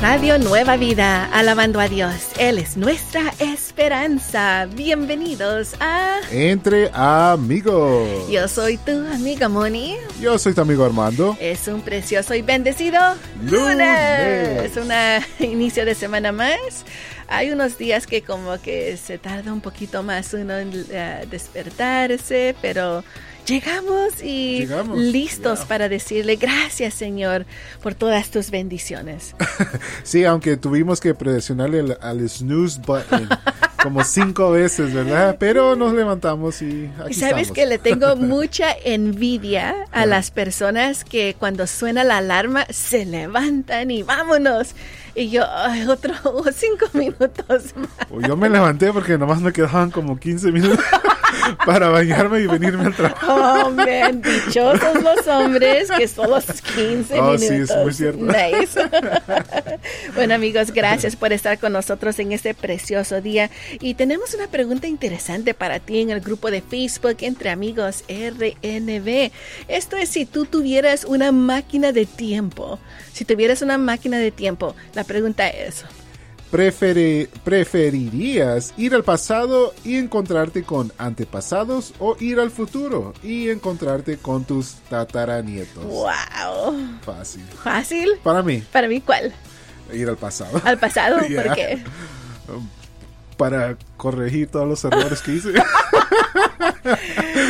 Radio Nueva Vida, alabando a Dios. Él es nuestra esperanza. Bienvenidos a Entre amigos. Yo soy tu amiga Moni. Yo soy tu amigo Armando. Es un precioso y bendecido Lunes. Es un inicio de semana más. Hay unos días que como que se tarda un poquito más uno en eh, despertarse, pero llegamos y Llegamos, listos para decirle gracias Señor por todas tus bendiciones. Sí, aunque tuvimos que presionarle al, al snooze button como cinco veces, ¿verdad? Pero nos levantamos y aquí sabes estamos. que le tengo mucha envidia a las personas que cuando suena la alarma se levantan y vámonos. Y yo, "Ay, otro cinco minutos más. Yo me levanté porque nomás me quedaban como 15 minutos para bañarme y venirme al trabajo. Oh, man, dichosos los hombres que solo 15 Oh, minutos. sí, es muy cierto. Nice. bueno, amigos, gracias por estar con nosotros en este precioso día. Y tenemos una pregunta interesante para ti en el grupo de Facebook Entre Amigos RNB. Esto es si tú tuvieras una máquina de tiempo. Si tuvieras una máquina de tiempo, la pregunta es, Prefere- ¿Preferirías ir al pasado y encontrarte con antepasados o ir al futuro y encontrarte con tus tataranietos? wow, Fácil. fácil. Para mí, Para mí, ¿cuál? ir al pasado. Al pasado, Yeah. ¿por qué? Para corregir todos los errores que hice.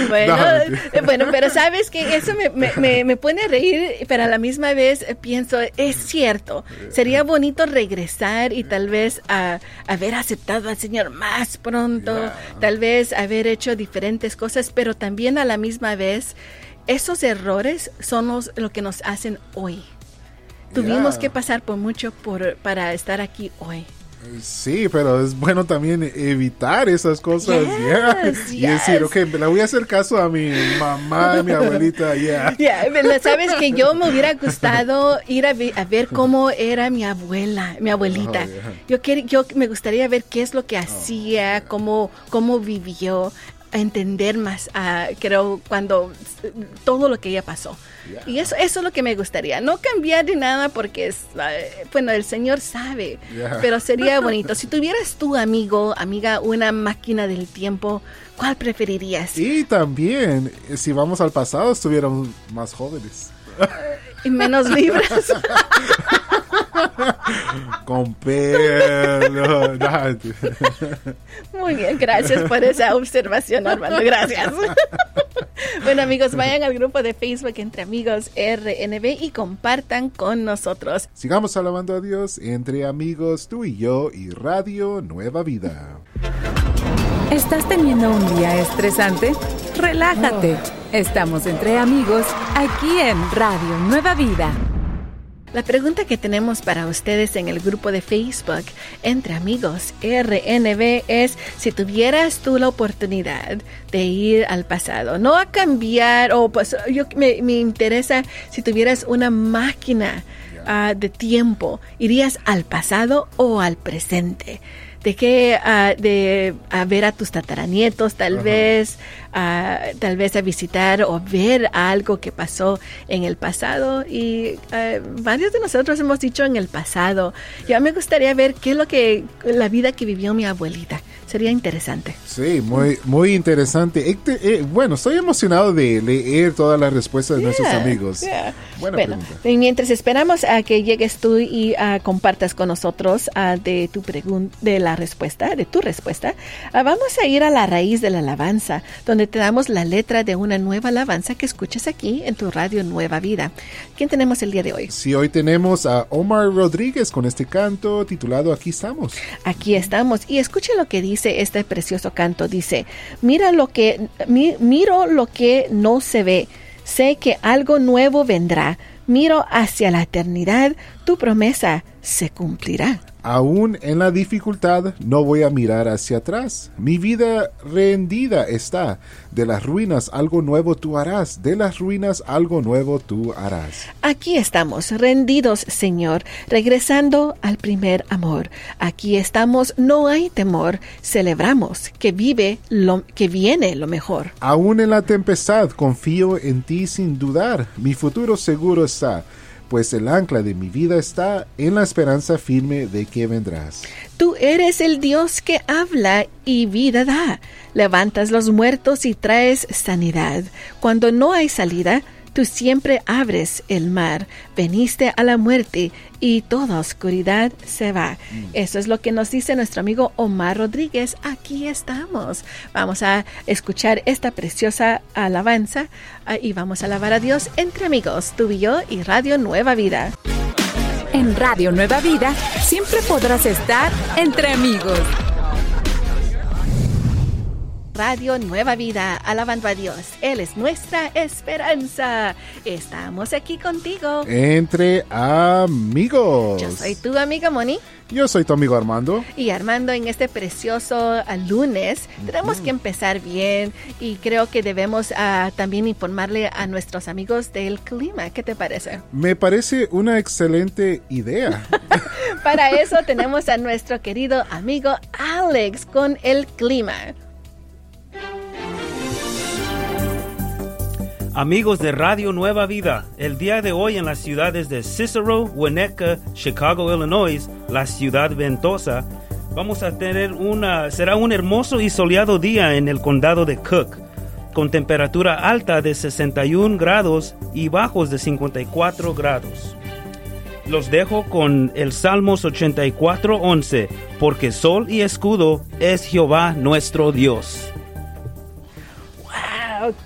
Bueno, No, eh, bueno, pero sabes que eso me, me- me- pone a reír, pero a la misma vez pienso, es cierto, sería bonito regresar y tal vez a, haber aceptado al Señor más pronto, Yeah. tal vez haber hecho diferentes cosas, pero también a la misma vez, esos errores son los, lo que nos hacen hoy. Tuvimos Yeah. que pasar por mucho por, para estar aquí hoy. Sí, pero es bueno también evitar esas cosas. Yes, yeah. Y decir, ok, le voy a hacer caso a mi mamá, a mi abuelita, yeah. Ya, pero sabes que yo me hubiera gustado ir a, a ver cómo era mi abuela, mi abuelita. Oh, yeah. Oh, Yo yo me gustaría ver qué es lo que hacía, cómo cómo vivió, entender más, ah, creo cuando todo lo que ella pasó. Yeah. Y eso eso es lo que me gustaría, no cambiar de nada porque es, ah, bueno, el Señor sabe, Yeah. pero sería bonito. Si tuvieras tu amigo, amiga, una máquina del tiempo, ¿cuál preferirías? Y también, eh, si vamos al pasado, estuviéramos más jóvenes. Y menos libros. Con pelo. Muy bien, gracias por esa observación, Armando. Gracias. bueno, amigos, vayan al grupo de Facebook Entre Amigos RNB y compartan con nosotros. Sigamos alabando a Dios entre amigos, tú y yo y Radio Nueva Vida. ¿Estás teniendo un día estresante? Relájate. Estamos entre amigos aquí en Radio Nueva Vida. La pregunta que tenemos para ustedes en el grupo de Facebook Entre Amigos RNB es si tuvieras tú la oportunidad de ir al pasado, no a cambiar, o pues yo me, me interesa si tuvieras una máquina ah, de tiempo, ¿irías al pasado o al presente? de que ah, de a ver a tus tataranietos tal vez ah, tal vez a visitar o ver algo que pasó en el pasado y ah, varios de nosotros hemos dicho en el pasado ya me gustaría ver qué es lo que la vida que vivió mi abuelita sería interesante Sí, muy, muy interesante. Este, eh, bueno, estoy emocionado de leer todas las respuestas de nuestros Yeah, amigos. yeah. Buena bueno, pregunta. y mientras esperamos a que llegues tú y ah, compartas con nosotros ah, de tu pregunta, de la respuesta, de tu respuesta, ah, vamos a ir a la raíz de la alabanza, donde te damos la letra de una nueva alabanza que escuchas aquí en tu radio Nueva Vida. ¿Quién tenemos el día de hoy? Sí, hoy tenemos a Omar Rodríguez con este canto titulado Aquí estamos. Aquí estamos y escuche lo que dice este precioso canto. Dice, mira lo que, mi- miro lo que no se ve. Sé que algo nuevo vendrá. Miro hacia la eternidad. Tu promesa se cumplirá. Aún en la dificultad no voy a mirar hacia atrás. Mi vida rendida está. De las ruinas algo nuevo tú harás. De las ruinas algo nuevo tú harás. Aquí estamos, rendidos, Señor, regresando al primer amor. Aquí estamos, no hay temor. Celebramos que vive lo que viene lo mejor. Aún en la tempestad confío en ti sin dudar. Mi futuro seguro está pues el ancla de mi vida está en la esperanza firme de que vendrás. Tú eres el Dios que habla y vida da. Levantas los muertos y traes sanidad. Cuando no hay salida, Tú siempre abres el mar, veniste a la muerte y toda oscuridad se va. Mm. Eso es lo que nos dice nuestro amigo Omar Rodríguez. Aquí estamos. Vamos a escuchar esta preciosa alabanza ah, y vamos a alabar a Dios entre amigos, tú y yo y Radio Nueva Vida. En Radio Nueva Vida siempre podrás estar entre amigos. Radio Nueva Vida, alabando a Dios. Él es nuestra esperanza. Estamos aquí contigo. Entre amigos. Yo soy tu amiga Moni. Yo soy tu amigo Armando. Y Armando, en este precioso ah, lunes, tenemos que empezar bien y creo que debemos ah, también informarle a nuestros amigos del clima. ¿Qué te parece? Me parece una excelente idea. Para eso tenemos a nuestro querido amigo Alex con el clima. Amigos de Radio Nueva Vida, el día de hoy en las ciudades de Cicero, Winnetka, Chicago, Illinois, la ciudad ventosa, vamos a tener una, será un hermoso y soleado día en el condado de Cook, con temperatura alta de 61 grados y bajos de 54 grados. Los dejo con el Salmos 84, 11, porque sol y escudo es Jehová nuestro Dios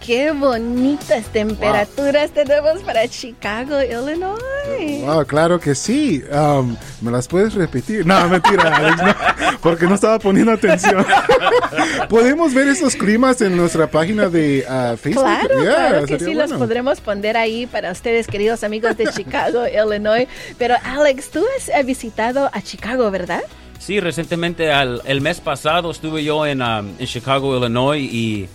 qué bonitas temperaturas tenemos para Chicago, Illinois. Wow, claro que sí. Um, ¿Me las puedes repetir? No, mentira, Alex, porque no estaba poniendo atención. Podemos ver esos climas en nuestra página de uh, Facebook. Claro, claro que sí, los podremos poner ahí para ustedes, queridos amigos de Chicago, Illinois. Pero Alex, tú has visitado a Chicago, ¿verdad? Sí, recientemente, el mes pasado, estuve yo en, um, en Chicago, Illinois, y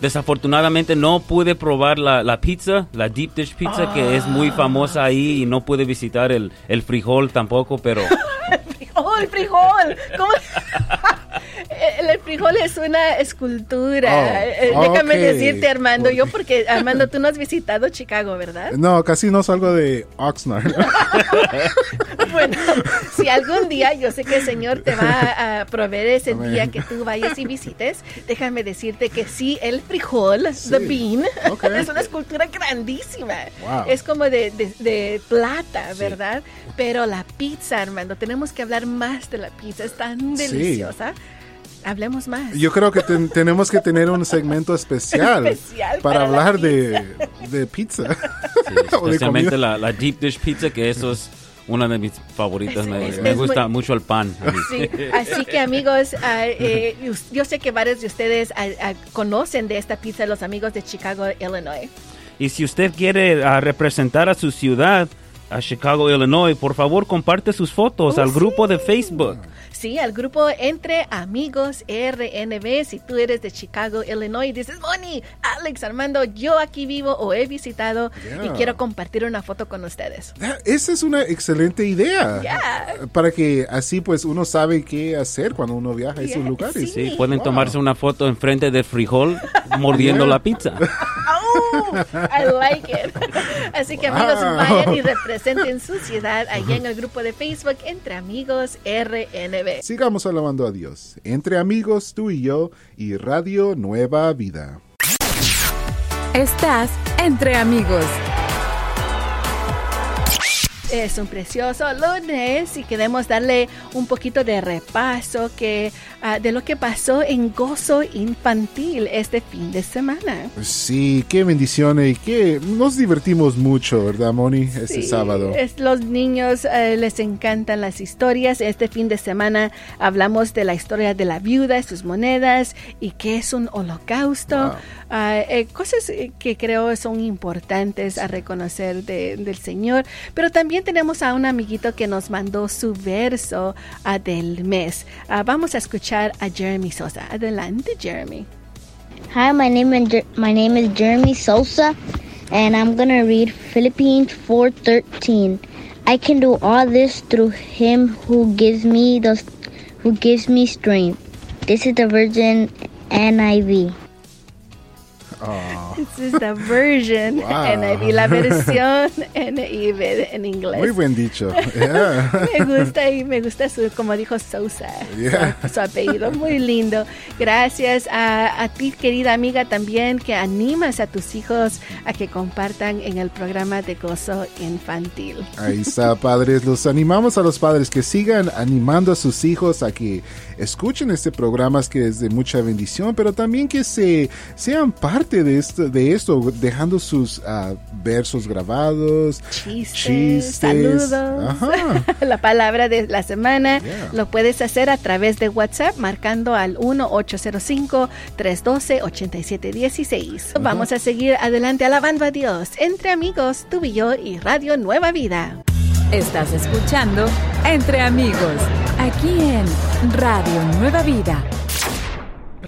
Desafortunadamente no pude probar la, pizza, la deep dish pizza, que es muy famosa ahí y no pude visitar el, el frijol tampoco, pero... el frijol, el frijol. ¿Cómo? el frijol es una escultura. Oh, eh, déjame decirte, Armando, yo porque, Armando, tú no has visitado Chicago, ¿verdad? No, casi no salgo de Oxnard. bueno, si algún día, yo sé que el Señor te va a proveer ese día que tú vayas y visites, déjame decirte que sí, el frijol, the bean, es una escultura grandísima. Es como de, plata, ¿verdad? Pero la pizza, Armando, tenemos que hablar más de la pizza, es tan deliciosa. Hablemos más. Yo creo que tenemos que tener un segmento especial, para, hablar de, pizza. especialmente la, deep dish pizza, que eso es una de mis favoritas. me, gusta mucho el pan. Así que amigos, ah, eh, yo sé que varios de ustedes ah, ah, conocen de esta pizza, los amigos de Chicago, Illinois. Y si usted quiere representar a su ciudad, a Chicago, Illinois, por favor comparte sus fotos oh, al grupo de Facebook. Sí, al grupo Entre Amigos RNB. Si tú eres de Chicago, Illinois, dices, Bonnie, Alex, Armando, yo aquí vivo o he visitado y quiero compartir una foto con ustedes. Esa es una excelente idea. Para que así pues uno sabe qué hacer cuando uno viaja a esos lugares. Sí, pueden tomarse una foto enfrente del frijol mordiendo la pizza. oh, I like it. Así que amigos, vayan y representen su ciudad allá en el grupo de Facebook Entre Amigos RNB. Sigamos alabando a Dios. Entre amigos, tú y yo, y Radio Nueva Vida. Estás entre amigos. Es un precioso lunes y queremos darle un poquito de repaso que, ah, de lo que pasó en Gozo Infantil este fin de semana. Sí, qué bendiciones y que nos divertimos mucho, ¿verdad, Moni? Este sábado. Es, los niños eh, les encantan las historias. Este fin de semana hablamos de la historia de la viuda, sus monedas y qué es un holocausto. Eh, cosas que creo son importantes a reconocer del Señor, pero también también tenemos a un amiguito que nos mandó su verso ah, del mes. Ah, vamos a escuchar a Jeremy Sosa. Adelante, Jeremy. Hi, my name is Jer- my name is Jeremy Sosa, and I'm gonna read Philippines 4:13. I can do all this through Him who gives me the who gives me strength. This is the Virgin NIV. Ah, This is the version Wow. NIV, la versión NIV en inglés. muy buen dicho. Yeah. Me gusta y me gusta su, como dijo Sousa, Yeah. su, su apellido, muy lindo. Gracias a, a ti, querida amiga, también que animas a tus hijos a que compartan en el programa de gozo infantil. Ahí está, padres. Los animamos a los padres que sigan animando a sus hijos a que escuchen este programa que es de mucha bendición, pero también que se sean parte de esto, de esto dejando sus ah, versos grabados, Chistes, chistes. saludos. Ajá. La palabra de la semana Yeah. lo puedes hacer a través de WhatsApp marcando al 1-805-312-8716. Vamos a seguir adelante alabando a Dios entre amigos, tú y yo y Radio Nueva Vida. Estás escuchando Entre Amigos, aquí en Radio Nueva Vida.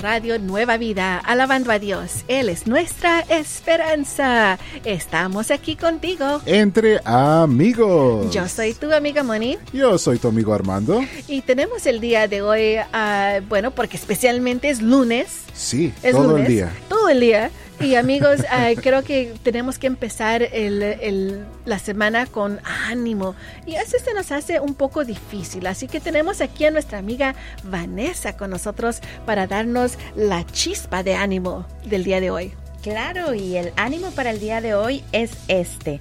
Radio Nueva Vida, alabando a Dios. Él es nuestra esperanza. Estamos aquí contigo. Entre amigos. Yo soy tu amiga Moni Yo soy tu amigo Armando. y tenemos el día de hoy, ah, bueno, porque especialmente es lunes. Sí, Es todo lunes, el día. Todo el día. Y amigos, creo que tenemos que empezar el- el- la semana con ánimo. Y eso se nos hace un poco difícil. Así que tenemos aquí a nuestra amiga Vanessa con nosotros para darnos la chispa de ánimo del día de hoy. Claro, y el ánimo para el día de hoy es este.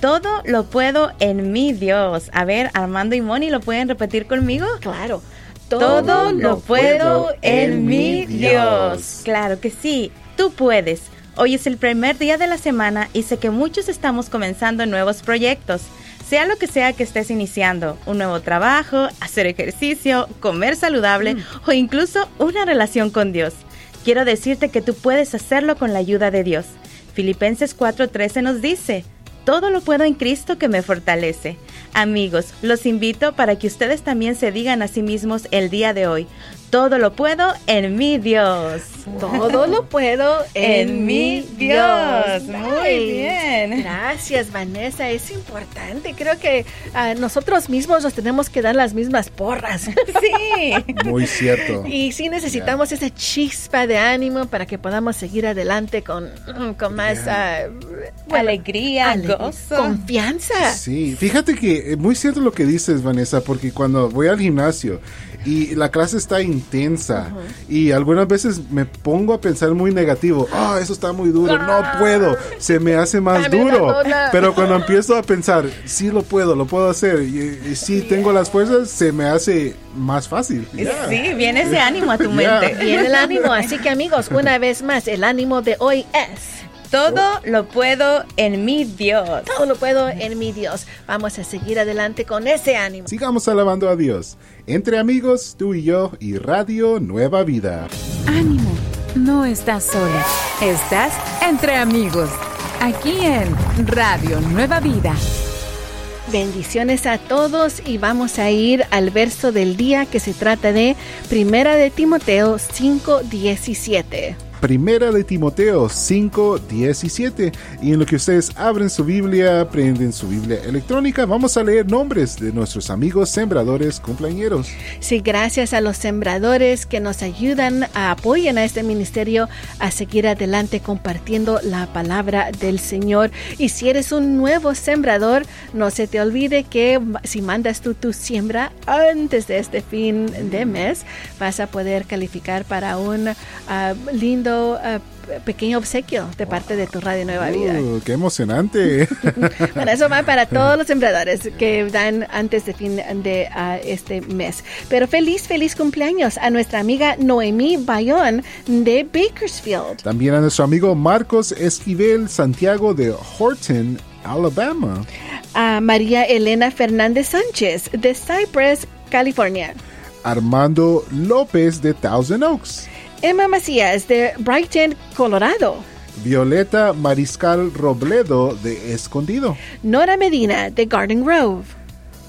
Todo lo puedo en mi Dios. A ver, Armando y Moni, ¿lo pueden repetir conmigo? Claro. Todo lo puedo en mi Dios. Claro que sí, tú puedes. Hoy es el primer día de la semana y sé que muchos estamos comenzando nuevos proyectos. Sea lo que sea que estés iniciando, un nuevo trabajo, hacer ejercicio, comer saludable o incluso una relación con Dios. Quiero decirte que tú puedes hacerlo con la ayuda de Dios. Filipenses 4:13 nos dice, todo lo puedo en Cristo que me fortalece. Amigos, los invito para que ustedes también se digan a sí mismos el día de hoy, todo lo puedo en mi Dios. Todo lo puedo en mi Dios. Muy bien. Gracias, Vanessa. Es importante. Creo que a nosotros mismos nos tenemos que dar las mismas porras. Sí. Muy cierto. Y sí necesitamos esa chispa de ánimo para que podamos seguir adelante con, con más ah, bueno, Alegría, ale- gozo. confianza. Sí, fíjate que es muy cierto lo que dices, Vanessa, porque cuando voy al gimnasio y la clase está intensa. Y algunas veces me pongo a pensar muy negativo, ah, eso está muy duro, no puedo, se me hace más duro. Pero cuando empiezo a pensar, sí lo puedo, lo puedo hacer. Y, y sí tengo las fuerzas, se me hace más fácil. Sí, viene ese ánimo a tu mente. Viene el ánimo. Así que amigos, una vez más, el ánimo de hoy es... Todo lo puedo en mi Dios. Todo lo puedo en mi Dios. Vamos a seguir adelante con ese ánimo. Sigamos alabando a Dios. Entre amigos, tú y yo y Radio Nueva Vida. Ánimo, no estás sola, estás entre amigos, aquí en Radio Nueva Vida. Bendiciones a todos y vamos a ir al verso del día que se trata de Primera de Timoteo 5:17. Primera de Timoteo 5, 17. Y en lo que ustedes abren su Biblia, prenden su Biblia electrónica, vamos a leer nombres de nuestros amigos sembradores cumpleañeros. Sí, gracias a los sembradores que nos ayudan, a apoyan a este ministerio a seguir adelante compartiendo la palabra del Señor. Y si eres un nuevo sembrador, no se te olvide que si mandas tú tu siembra antes de este fin de mes, vas a poder calificar para un ah, lindo ah, pequeño obsequio de parte de tu Radio Nueva Vida. Uh, ¡Qué emocionante! Bueno, eso va para todos los sembradores que dan antes de fin de este mes. Pero feliz, feliz cumpleaños a nuestra amiga Noemí Bayón de Bakersfield. También a nuestro amigo Marcos Esquivel Santiago de Horton, Alabama. A María Elena Fernández Sánchez de Cypress, California. Armando López de Thousand Oaks. Emma Macías de Brighton, Colorado. Violeta Mariscal Robledo de Escondido. Nora Medina de Garden Grove.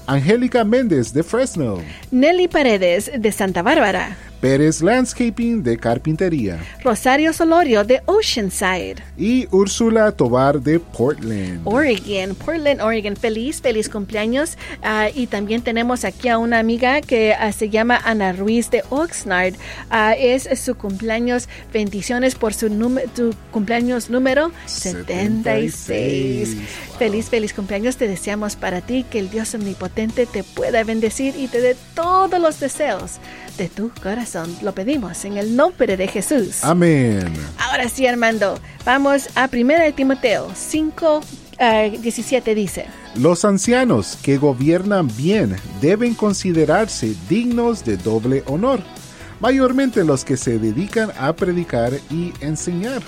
Angélica Méndez de Fresno. Nelly Paredes de Santa Bárbara. Pérez Landscaping de Carpintería. Rosario Solorio de Oceanside. Y Úrsula Tobar de Portland. Oregon, Portland, Oregon. Feliz, feliz cumpleaños. Ah, y también tenemos aquí a una amiga que ah, se llama Ana Ruiz de Oxnard. Ah, es su cumpleaños. Bendiciones por su, tu cumpleaños número 76. Feliz, feliz cumpleaños. Te deseamos para ti que el Dios omnipotente te pueda bendecir y te dé todos los deseos de tu corazón. Lo pedimos en el nombre de Jesús. Amén. Ahora sí, Armando, vamos a 1 de Timoteo 5, 17 dice. Los ancianos que gobiernan bien deben considerarse dignos de doble honor, mayormente los que se dedican a predicar y enseñar.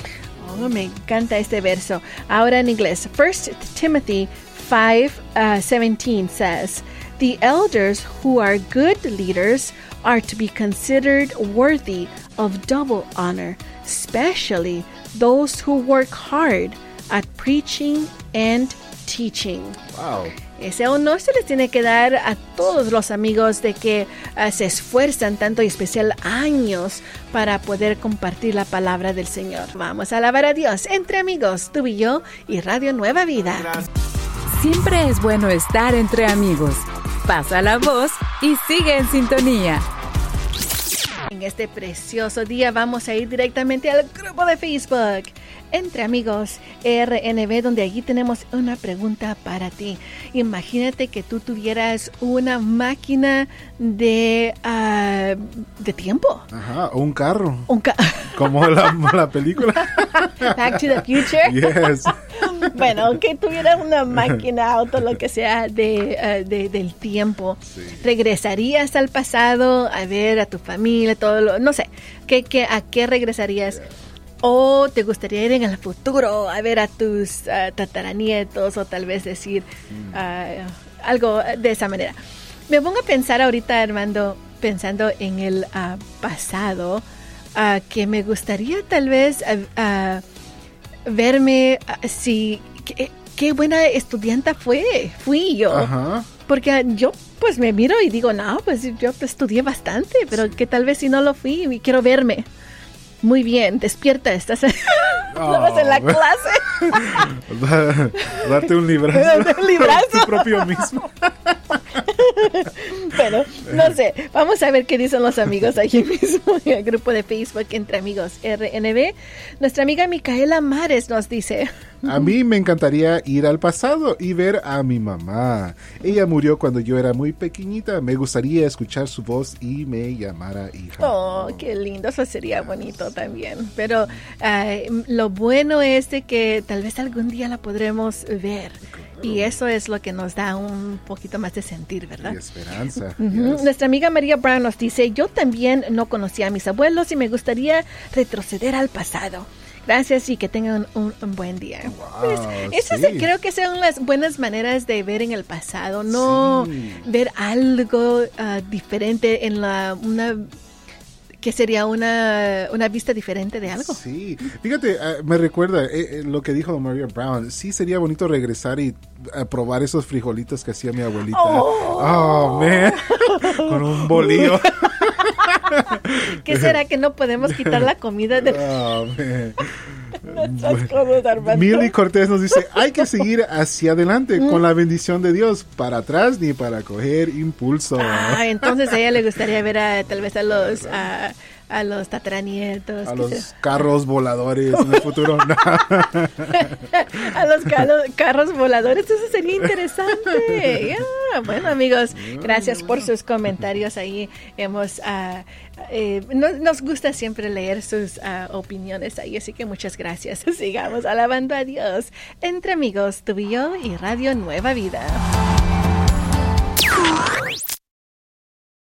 Oh, me encanta este verso. Ahora en inglés, 1 Timothy 5, 17 says, The elders who are good leaders are to be considered worthy of double honor, especially those who work hard at preaching and teaching. Wow. Ese honor se les tiene que dar a todos los amigos de que uh, se esfuerzan tanto y especial años para poder compartir la palabra del Señor. Vamos a alabar a Dios entre amigos, tú y yo y Radio Nueva Vida. Siempre es bueno estar entre amigos. Pasa la voz y sigue en sintonía. En este precioso día vamos a ir directamente al grupo de Facebook entre amigos RNB, donde allí tenemos una pregunta para ti. Imagínate que tú tuvieras una máquina de, uh, de tiempo. Ajá, un carro. Un ca Como la, la, película. Back to the Future. Yes. bueno, que tuviera una máquina, auto, lo que sea, de, uh, de del tiempo. Sí. ¿Regresarías al pasado a ver a tu familia, todo lo, no sé, ¿qué, qué, ¿a qué regresarías? Yeah. ¿O te gustaría ir en el futuro a ver a tus uh, tataranietos o tal vez decir mm. uh, algo de esa manera? Me pongo a pensar ahorita, Armando, pensando en el uh, pasado, que me gustaría tal vez verme si... Qué, qué buena estudiante fue, fui yo. Ajá. Porque yo pues me miro y digo, no, pues yo estudié bastante, pero sí. que tal vez si no lo fui y quiero verme. Muy bien, despierta, estás en, oh, en la clase. Date un librazo. un librazo. tu propio mismo. bueno, no sé, vamos a ver qué dicen los amigos aquí mismo en el grupo de Facebook Entre Amigos RNB. Nuestra amiga Micaela Mares nos dice... A mí me encantaría ir al pasado y ver a mi mamá. Ella murió cuando yo era muy pequeñita. Me gustaría escuchar su voz y me llamara hija. Oh, qué lindo. Eso sería bonito también. Pero uh, lo bueno es de que tal vez algún día la podremos ver. Y eso es lo que nos da un poquito más de sentir, ¿verdad? Y esperanza. Uh -huh. yes. Nuestra amiga María Brown nos dice, yo también no conocía a mis abuelos y me gustaría retroceder al pasado. Gracias y que tengan un, un buen día. Wow, pues, eso sí. creo que son las buenas maneras de ver en el pasado, no Sí. ver algo uh, diferente en la una que sería una, una vista diferente de algo. Sí, fíjate, uh, me recuerda eh, eh, lo que dijo Maria Brown. Sí, sería bonito regresar y uh, probar esos frijolitos que hacía mi abuelita. Oh, oh man, con un bolillo. ¿Qué será que no podemos quitar la comida de oh, cosas, Milly Cortés nos dice, hay que seguir hacia adelante Mm. con la bendición de Dios, para atrás ni para coger impulso. Ah, entonces a ella le gustaría ver a, tal vez a los a, a los tataranietos. A los carros voladores en el futuro. No. a los carros, carros voladores, eso sería interesante. Ya, Bueno, amigos, gracias por sus comentarios ahí. Hemos, ah, eh, no- nos gusta siempre leer sus ah, opiniones ahí, así que muchas gracias. Sigamos alabando a Dios entre amigos, tú y yo y Radio Nueva Vida.